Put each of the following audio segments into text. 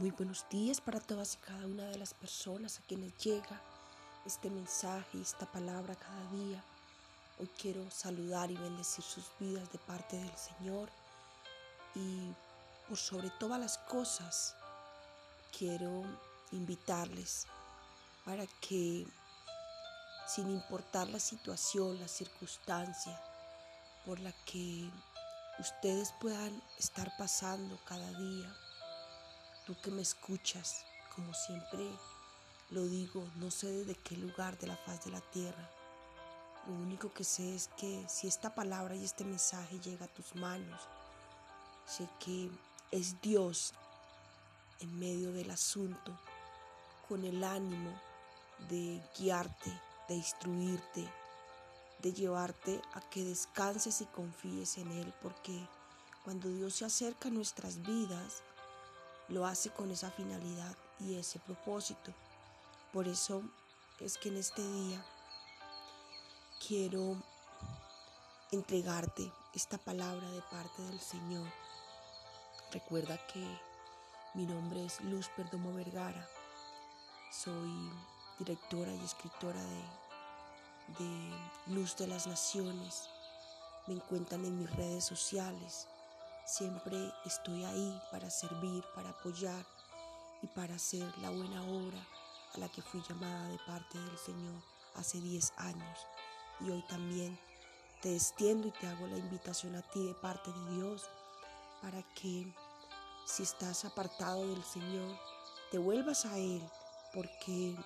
Muy buenos días para todas y cada una de las personas a quienes llega este mensaje, esta palabra cada día. Hoy quiero saludar y bendecir sus vidas de parte del Señor y por sobre todas las cosas quiero invitarles para que sin importar la situación, la circunstancia por la que ustedes puedan estar pasando cada día, que me escuchas, como siempre lo digo, no sé desde qué lugar de la faz de la tierra. Lo único que sé es que si esta palabra y este mensaje llega a tus manos, sé que es Dios en medio del asunto, con el ánimo de guiarte, de instruirte, de llevarte a que descanses y confíes en Él, porque cuando Dios se acerca a nuestras vidas, lo hace con esa finalidad y ese propósito. Por eso es que en este día quiero entregarte esta palabra de parte del Señor. Recuerda que mi nombre es Luz Perdomo Vergara. Soy directora y escritora de, de Luz de las Naciones. Me encuentran en mis redes sociales Siempre estoy ahí para servir, para apoyar y para hacer la buena obra a la que fui llamada de parte del Señor hace 10 años. Y hoy también te extiendo y te hago la invitación a ti de parte de Dios para que si estás apartado del Señor, te vuelvas a Él, porque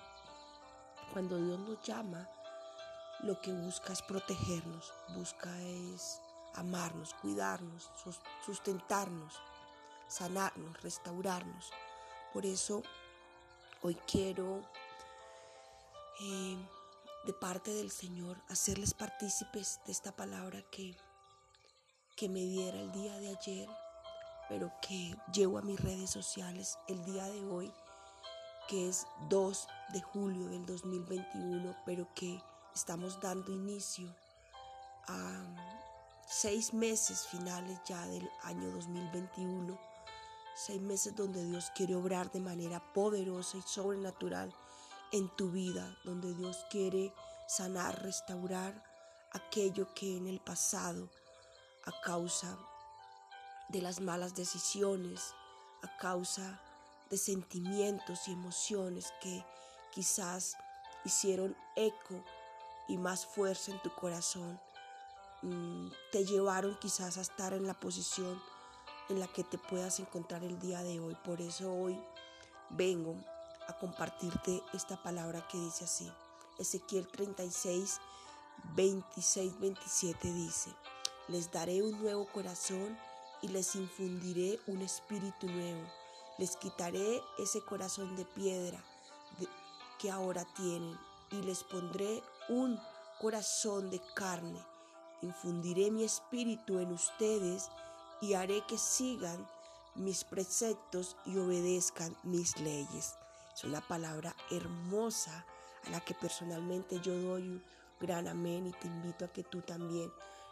cuando Dios nos llama, lo que busca es protegernos, busca es amarnos, cuidarnos, sustentarnos, sanarnos, restaurarnos. Por eso hoy quiero eh, de parte del Señor hacerles partícipes de esta palabra que, que me diera el día de ayer, pero que llevo a mis redes sociales el día de hoy, que es 2 de julio del 2021, pero que estamos dando inicio a seis meses finales ya del año 2021, seis meses donde Dios quiere obrar de manera poderosa y sobrenatural en tu vida, donde Dios quiere sanar, restaurar aquello que en el pasado, a causa de las malas decisiones, a causa de sentimientos y emociones que quizás hicieron eco y más fuerza en tu corazón, te llevaron quizás a estar en la posición en la que te puedas encontrar el día de hoy. Por eso hoy vengo a compartirte esta palabra que dice así. Ezequiel 36, 26, 27 dice, les daré un nuevo corazón y les infundiré un espíritu nuevo. Les quitaré ese corazón de piedra que ahora tienen y les pondré un corazón de carne infundiré mi espíritu en ustedes y haré que sigan mis preceptos y obedezcan mis leyes. Es una palabra hermosa a la que personalmente yo doy un gran amén y te invito a que tú también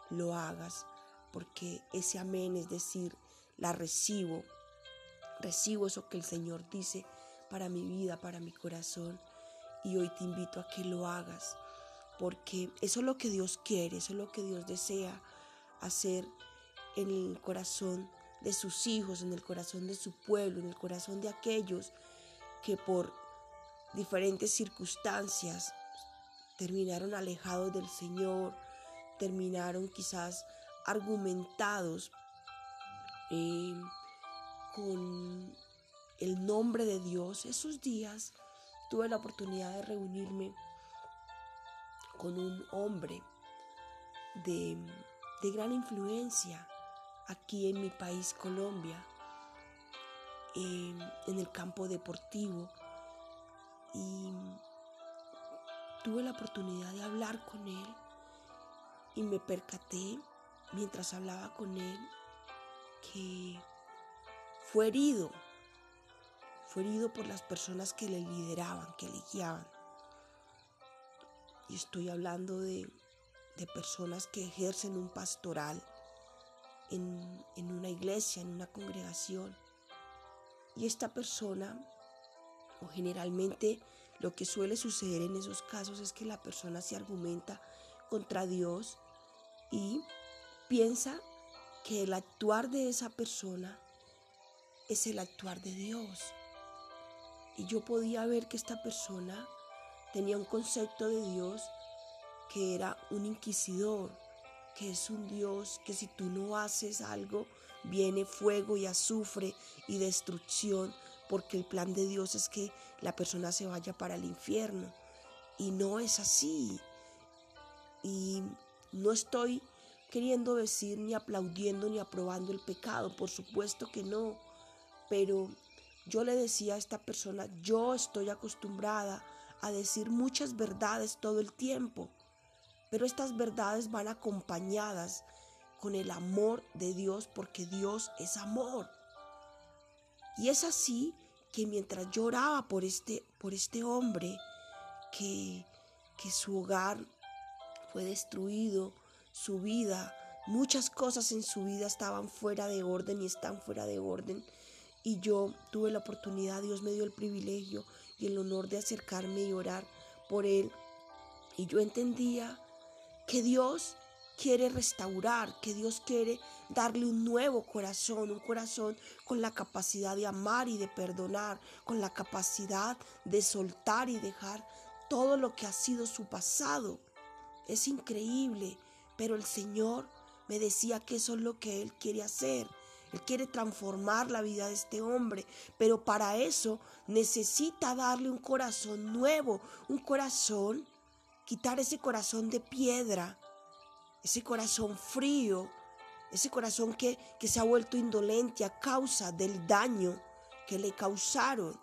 lo hagas, porque ese amén es decir, la recibo, recibo eso que el Señor dice para mi vida, para mi corazón, y hoy te invito a que lo hagas porque eso es lo que Dios quiere, eso es lo que Dios desea hacer en el corazón de sus hijos, en el corazón de su pueblo, en el corazón de aquellos que por diferentes circunstancias terminaron alejados del Señor, terminaron quizás argumentados eh, con el nombre de Dios. Esos días tuve la oportunidad de reunirme con un hombre de, gran influencia aquí en mi país, Colombia, en el campo deportivo. Y tuve la oportunidad de hablar con él y me percaté mientras hablaba con él que fue herido, fue herido por las personas que le lideraban, que le guiaban. Y estoy hablando de, personas que ejercen un pastoral en, en una iglesia, en una congregación. y esta persona, o generalmente lo que suele suceder en esos casos es que la persona se argumenta contra Dios y piensa que el actuar de esa persona es el actuar de Dios. Y yo podía ver que esta persona tenía un concepto de Dios que era un inquisidor, que es un Dios que si tú no haces algo, viene fuego y azufre y destrucción, porque el plan de Dios es que la persona se vaya para el infierno. Y no es así. Y no estoy queriendo decir ni aplaudiendo ni aprobando el pecado, por supuesto que no. Pero yo le decía a esta persona, yo estoy acostumbrada a decir muchas verdades todo el tiempo, pero estas verdades van acompañadas con el amor de Dios porque Dios es amor. Y es así que mientras lloraba por este, por este hombre, que, que su hogar fue destruido, su vida, muchas cosas en su vida estaban fuera de orden y están fuera de orden. Y yo tuve la oportunidad, Dios me dio el privilegio y el honor de acercarme y orar por él. Y yo entendía que Dios quiere restaurar, que Dios quiere darle un nuevo corazón, un corazón con la capacidad de amar y de perdonar, con la capacidad de soltar y dejar todo lo que ha sido su pasado. Es increíble, pero el Señor me decía que eso es lo que Él quiere hacer. Él quiere transformar la vida de este hombre, pero para eso necesita darle un corazón nuevo, un corazón, quitar ese corazón de piedra, ese corazón frío, ese corazón que, que se ha vuelto indolente a causa del daño que le causaron.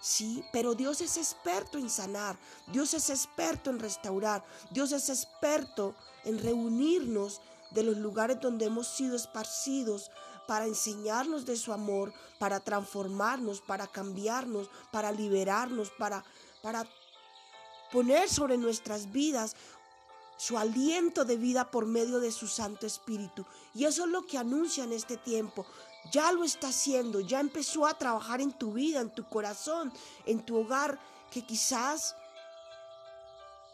Sí, pero Dios es experto en sanar, Dios es experto en restaurar, Dios es experto en reunirnos de los lugares donde hemos sido esparcidos para enseñarnos de su amor, para transformarnos, para cambiarnos, para liberarnos, para, para poner sobre nuestras vidas su aliento de vida por medio de su Santo Espíritu. Y eso es lo que anuncia en este tiempo. Ya lo está haciendo, ya empezó a trabajar en tu vida, en tu corazón, en tu hogar, que quizás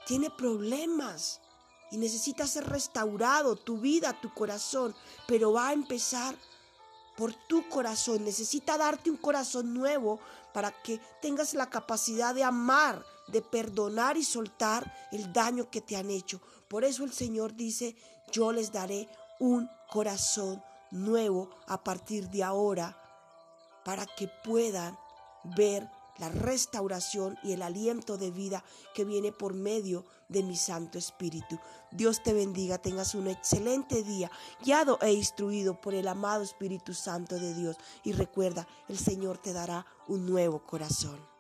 tiene problemas y necesita ser restaurado, tu vida, tu corazón, pero va a empezar por tu corazón. Necesita darte un corazón nuevo para que tengas la capacidad de amar, de perdonar y soltar el daño que te han hecho. Por eso el Señor dice, yo les daré un corazón nuevo a partir de ahora para que puedan ver la restauración y el aliento de vida que viene por medio de mi Santo Espíritu. Dios te bendiga, tengas un excelente día, guiado e instruido por el amado Espíritu Santo de Dios. Y recuerda, el Señor te dará un nuevo corazón.